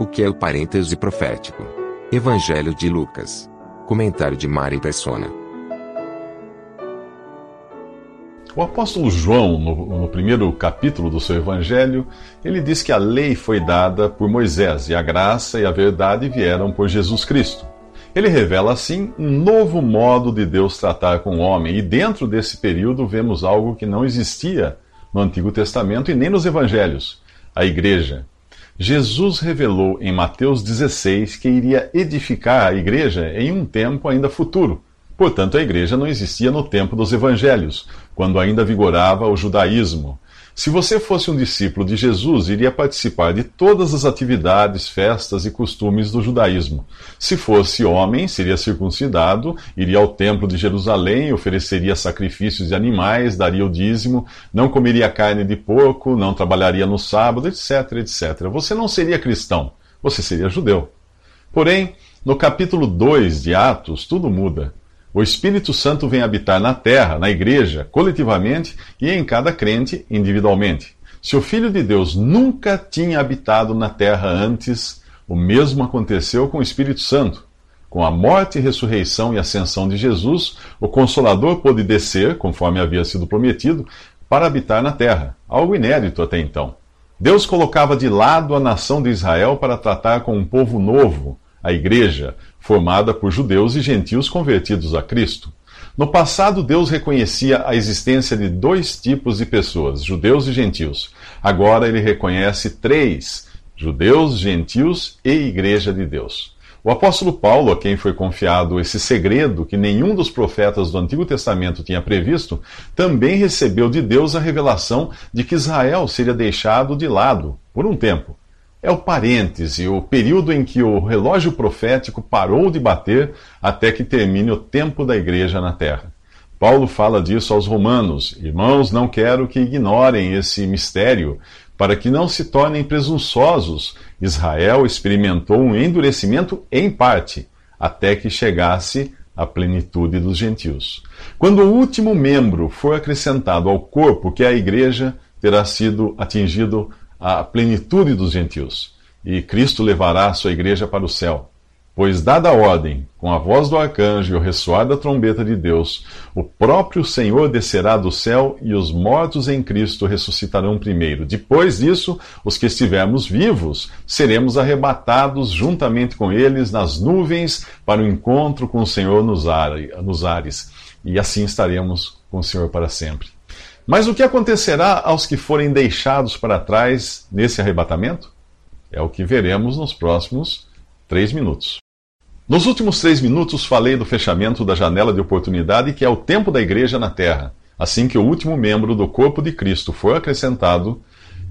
O que é o parêntese profético? Evangelho de Lucas. Comentário de Mari Persona. O apóstolo João, no, no, primeiro capítulo do seu evangelho, ele diz que a lei foi dada por Moisés e a graça e a verdade vieram por Jesus Cristo. Ele revela, assim, um novo modo de Deus tratar com o homem, e dentro desse período vemos algo que não existia no Antigo Testamento e nem nos evangelhos: a igreja. Jesus revelou em Mateus 16 que iria edificar a igreja em um tempo ainda futuro Portanto, a igreja não existia no tempo dos evangelhos, quando ainda vigorava o judaísmo. Se você fosse um discípulo de Jesus, iria participar de todas as atividades, festas e costumes do judaísmo. Se fosse homem, seria circuncidado, iria ao templo de Jerusalém, ofereceria sacrifícios de animais, daria o dízimo, não comeria carne de porco, não trabalharia no sábado, etc, etc. Você não seria cristão, você seria judeu. Porém, no capítulo 2 de Atos, tudo muda. O Espírito Santo vem habitar na terra, na igreja, coletivamente e em cada crente individualmente. Se o Filho de Deus nunca tinha habitado na terra antes, o mesmo aconteceu com o Espírito Santo. Com a morte, ressurreição e ascensão de Jesus, o Consolador pôde descer, conforme havia sido prometido, para habitar na terra, algo inédito até então. Deus colocava de lado a nação de Israel para tratar com um povo novo, a igreja, formada por judeus e gentios convertidos a Cristo. No passado, Deus reconhecia a existência de dois tipos de pessoas, judeus e gentios. Agora ele reconhece três: judeus, gentios e igreja de Deus. O apóstolo Paulo, a quem foi confiado esse segredo que nenhum dos profetas do Antigo Testamento tinha previsto, também recebeu de Deus a revelação de que Israel seria deixado de lado por um tempo é o parêntese, o período em que o relógio profético parou de bater até que termine o tempo da igreja na terra. Paulo fala disso aos romanos. Irmãos, não quero que ignorem esse mistério, para que não se tornem presunçosos. Israel experimentou um endurecimento em parte, até que chegasse a plenitude dos gentios. Quando o último membro for acrescentado ao corpo, que é a igreja, terá sido atingido a plenitude dos gentios, e Cristo levará a sua igreja para o céu. Pois, dada a ordem, com a voz do arcanjo e o ressoar da trombeta de Deus, o próprio Senhor descerá do céu e os mortos em Cristo ressuscitarão primeiro. Depois disso, os que estivermos vivos seremos arrebatados juntamente com eles nas nuvens para o encontro com o Senhor nos ares. E assim estaremos com o Senhor para sempre. Mas o que acontecerá aos que forem deixados para trás nesse arrebatamento? É o que veremos nos próximos três minutos. Nos últimos três minutos, falei do fechamento da janela de oportunidade, que é o tempo da igreja na terra. Assim que o último membro do corpo de Cristo for acrescentado,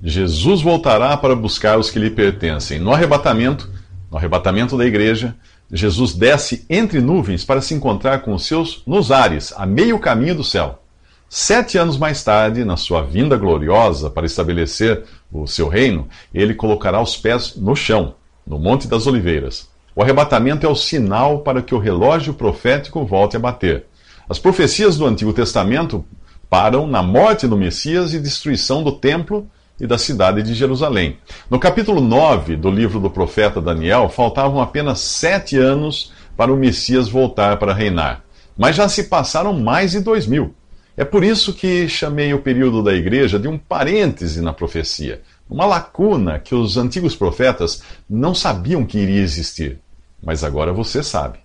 Jesus voltará para buscar os que lhe pertencem. No arrebatamento, no arrebatamento da igreja, Jesus desce entre nuvens para se encontrar com os seus nos ares, a meio caminho do céu. Sete anos mais tarde, na sua vinda gloriosa para estabelecer o seu reino, ele colocará os pés no chão, no Monte das Oliveiras. O arrebatamento é o sinal para que o relógio profético volte a bater. As profecias do Antigo Testamento param na morte do Messias e destruição do templo e da cidade de Jerusalém. No capítulo 9 do livro do profeta Daniel, faltavam apenas sete anos para o Messias voltar para reinar. Mas já se passaram mais de dois mil. É por isso que chamei o período da igreja de um parêntese na profecia, uma lacuna que os antigos profetas não sabiam que iria existir. Mas agora você sabe.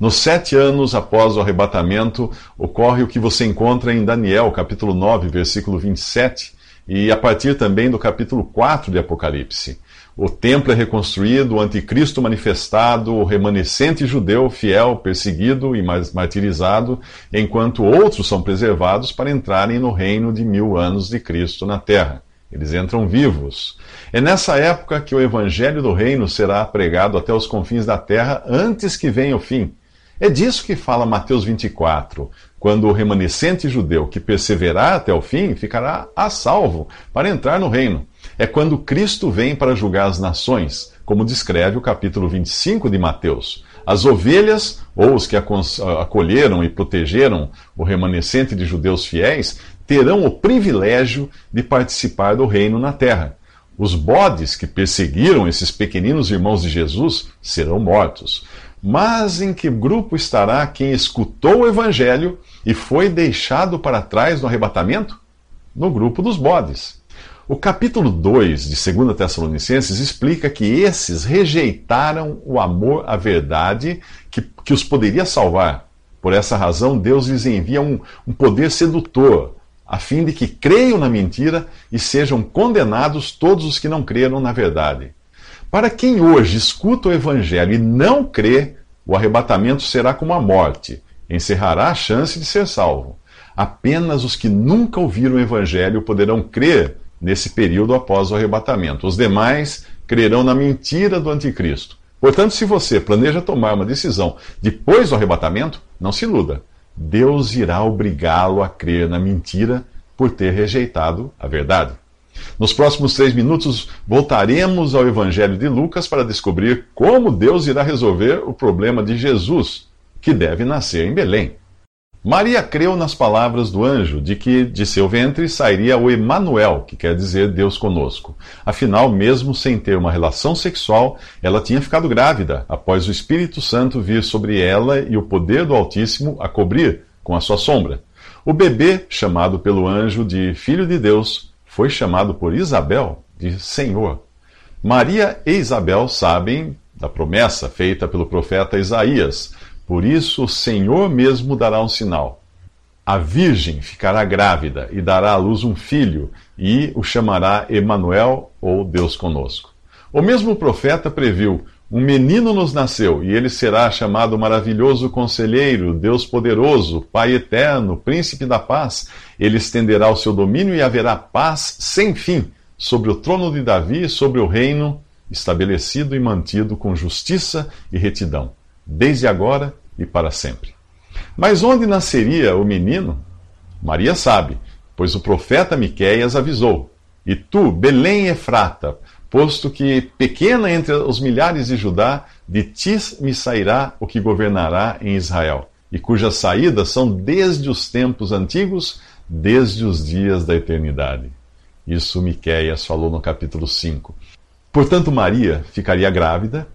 Nos sete anos após o arrebatamento, ocorre o que você encontra em Daniel, capítulo 9, versículo 27. e a partir também do capítulo 4 de Apocalipse. O templo é reconstruído, o anticristo manifestado, o remanescente judeu fiel, perseguido e martirizado, enquanto outros são preservados para entrarem no reino de mil anos de Cristo na terra. Eles entram vivos. É nessa época que o evangelho do reino será pregado até os confins da terra antes que venha o fim. É disso que fala Mateus 24, quando o remanescente judeu que perseverar até o fim ficará a salvo para entrar no reino é quando Cristo vem para julgar as nações, como descreve o capítulo 25 de Mateus. As ovelhas, ou os que acolheram e protegeram o remanescente de judeus fiéis, terão o privilégio de participar do reino na terra. Os bodes que perseguiram esses pequeninos irmãos de Jesus serão mortos. Mas em que grupo estará quem escutou o evangelho e foi deixado para trás no arrebatamento? No grupo dos bodes. O capítulo 2 de 2 Tessalonicenses explica que esses rejeitaram o amor à verdade que, que os poderia salvar. Por essa razão, Deus lhes envia um, um poder sedutor, a fim de que creiam na mentira e sejam condenados todos os que não creram na verdade. Para quem hoje escuta o Evangelho e não crê, o arrebatamento será como a morte, encerrará a chance de ser salvo. Apenas os que nunca ouviram o Evangelho poderão crer nesse período após o arrebatamento. Os demais crerão na mentira do anticristo. Portanto, se você planeja tomar uma decisão depois do arrebatamento, não se iluda. Deus irá obrigá-lo a crer na mentira por ter rejeitado a verdade. Nos próximos três minutos, voltaremos ao Evangelho de Lucas para descobrir como Deus irá resolver o problema de Jesus, que deve nascer em Belém. Maria creu nas palavras do anjo de que de seu ventre sairia o Emanuel, que quer dizer Deus conosco. Afinal, mesmo sem ter uma relação sexual, ela tinha ficado grávida após o Espírito Santo vir sobre ela e o poder do Altíssimo a cobrir com a sua sombra. O bebê, chamado pelo anjo de Filho de Deus, foi chamado por Isabel de Senhor. Maria e Isabel sabem da promessa feita pelo profeta Isaías por isso o Senhor mesmo dará um sinal. A virgem ficará grávida e dará à luz um filho, e o chamará Emanuel ou Deus conosco. O mesmo profeta previu: um menino nos nasceu, e ele será chamado maravilhoso conselheiro, Deus poderoso, Pai eterno, príncipe da paz. Ele estenderá o seu domínio e haverá paz sem fim sobre o trono de Davi e sobre o reino estabelecido e mantido com justiça e retidão desde agora e para sempre. Mas onde nasceria o menino? Maria sabe, pois o profeta Miqueias avisou: E tu, Belém Efrata, posto que pequena entre os milhares de Judá, de ti me sairá o que governará em Israel, e cujas saídas são desde os tempos antigos, desde os dias da eternidade. Isso Miqueias falou no capítulo 5. Portanto, Maria ficaria grávida,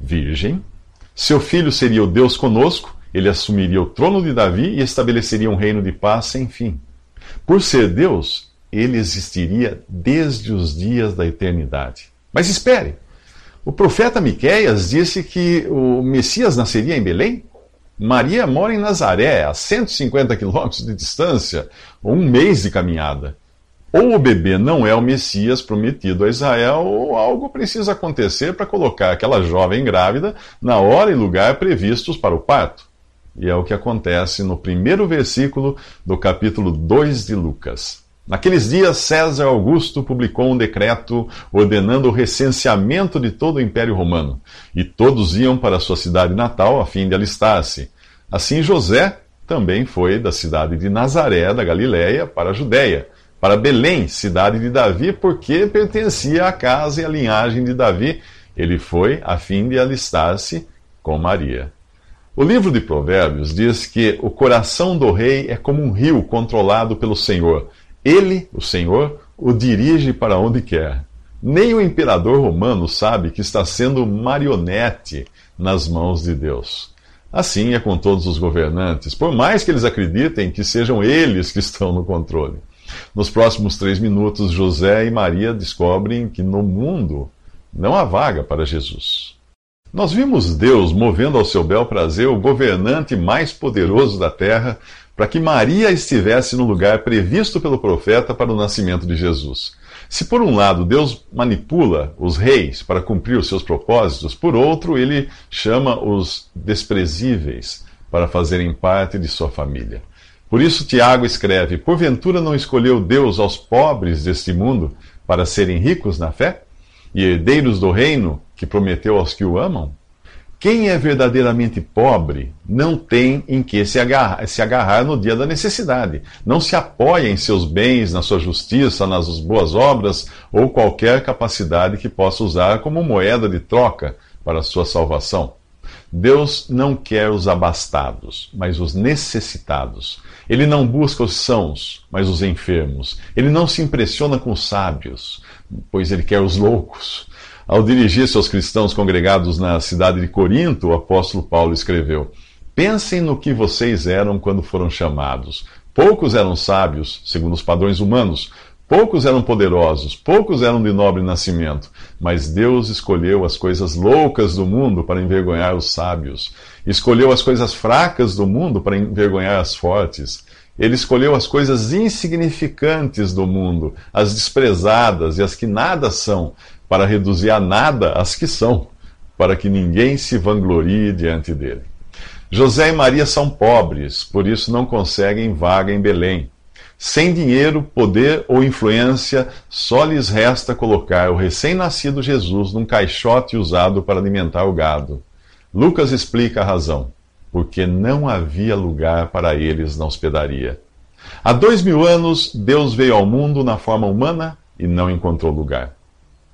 virgem, seu filho seria o Deus conosco, ele assumiria o trono de Davi e estabeleceria um reino de paz sem fim. Por ser Deus, ele existiria desde os dias da eternidade. Mas espere, o profeta Miqueias disse que o Messias nasceria em Belém? Maria mora em Nazaré, a 150 quilômetros de distância, um mês de caminhada. Ou o bebê não é o Messias prometido a Israel, ou algo precisa acontecer para colocar aquela jovem grávida na hora e lugar previstos para o parto. E é o que acontece no primeiro versículo do capítulo 2 de Lucas. Naqueles dias, César Augusto publicou um decreto ordenando o recenseamento de todo o Império Romano, e todos iam para sua cidade natal a fim de alistar-se. Assim, José também foi da cidade de Nazaré, da Galiléia, para a Judéia para Belém, cidade de Davi, porque pertencia à casa e à linhagem de Davi. Ele foi a fim de alistar-se com Maria. O livro de Provérbios diz que o coração do rei é como um rio controlado pelo Senhor. Ele, o Senhor, o dirige para onde quer. Nem o imperador romano sabe que está sendo marionete nas mãos de Deus. Assim é com todos os governantes, por mais que eles acreditem que sejam eles que estão no controle. Nos próximos três minutos, José e Maria descobrem que no mundo não há vaga para Jesus. Nós vimos Deus movendo ao seu bel prazer o governante mais poderoso da terra para que Maria estivesse no lugar previsto pelo profeta para o nascimento de Jesus. Se por um lado Deus manipula os reis para cumprir os seus propósitos, por outro, ele chama os desprezíveis para fazerem parte de sua família. Por isso, Tiago escreve: Porventura não escolheu Deus aos pobres deste mundo para serem ricos na fé e herdeiros do reino que prometeu aos que o amam? Quem é verdadeiramente pobre não tem em que se agarrar, se agarrar, no dia da necessidade. Não se apoia em seus bens, na sua justiça, nas boas obras ou qualquer capacidade que possa usar como moeda de troca para a sua salvação. Deus não quer os abastados, mas os necessitados. Ele não busca os sãos, mas os enfermos. Ele não se impressiona com os sábios, pois ele quer os loucos. Ao dirigir-se aos cristãos congregados na cidade de Corinto, o apóstolo Paulo escreveu: Pensem no que vocês eram quando foram chamados. Poucos eram sábios, segundo os padrões humanos, poucos eram poderosos, poucos eram de nobre nascimento, mas Deus escolheu as coisas loucas do mundo para envergonhar os sábios, escolheu as coisas fracas do mundo para envergonhar as fortes. Ele escolheu as coisas insignificantes do mundo, as desprezadas e as que nada são, para reduzir a nada as que são, para que ninguém se vanglorie diante dele. José e Maria são pobres, por isso não conseguem vaga em Belém. Sem dinheiro, poder ou influência, só lhes resta colocar o recém-nascido Jesus num caixote usado para alimentar o gado. Lucas explica a razão: porque não havia lugar para eles na hospedaria. Há dois mil anos, Deus veio ao mundo na forma humana e não encontrou lugar.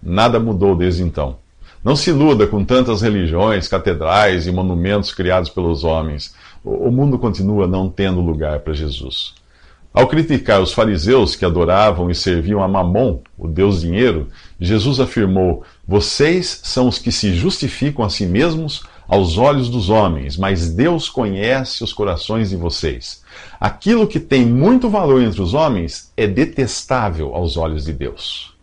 Nada mudou desde então. Não se iluda com tantas religiões, catedrais e monumentos criados pelos homens. O mundo continua não tendo lugar para Jesus. Ao criticar os fariseus que adoravam e serviam a Mamon, o deus dinheiro, Jesus afirmou: Vocês são os que se justificam a si mesmos aos olhos dos homens, mas Deus conhece os corações de vocês. Aquilo que tem muito valor entre os homens é detestável aos olhos de Deus.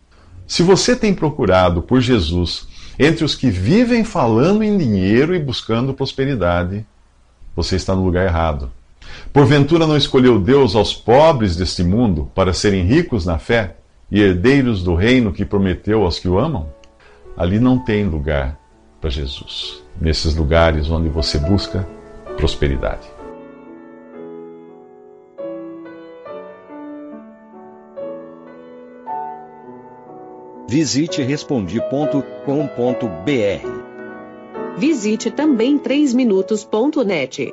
Se você tem procurado por Jesus entre os que vivem falando em dinheiro e buscando prosperidade, você está no lugar errado. Porventura não escolheu Deus aos pobres deste mundo para serem ricos na fé e herdeiros do reino que prometeu aos que o amam? Ali não tem lugar para Jesus, nesses lugares onde você busca prosperidade. Visite respondi.com.br. Visite também 3minutos.net.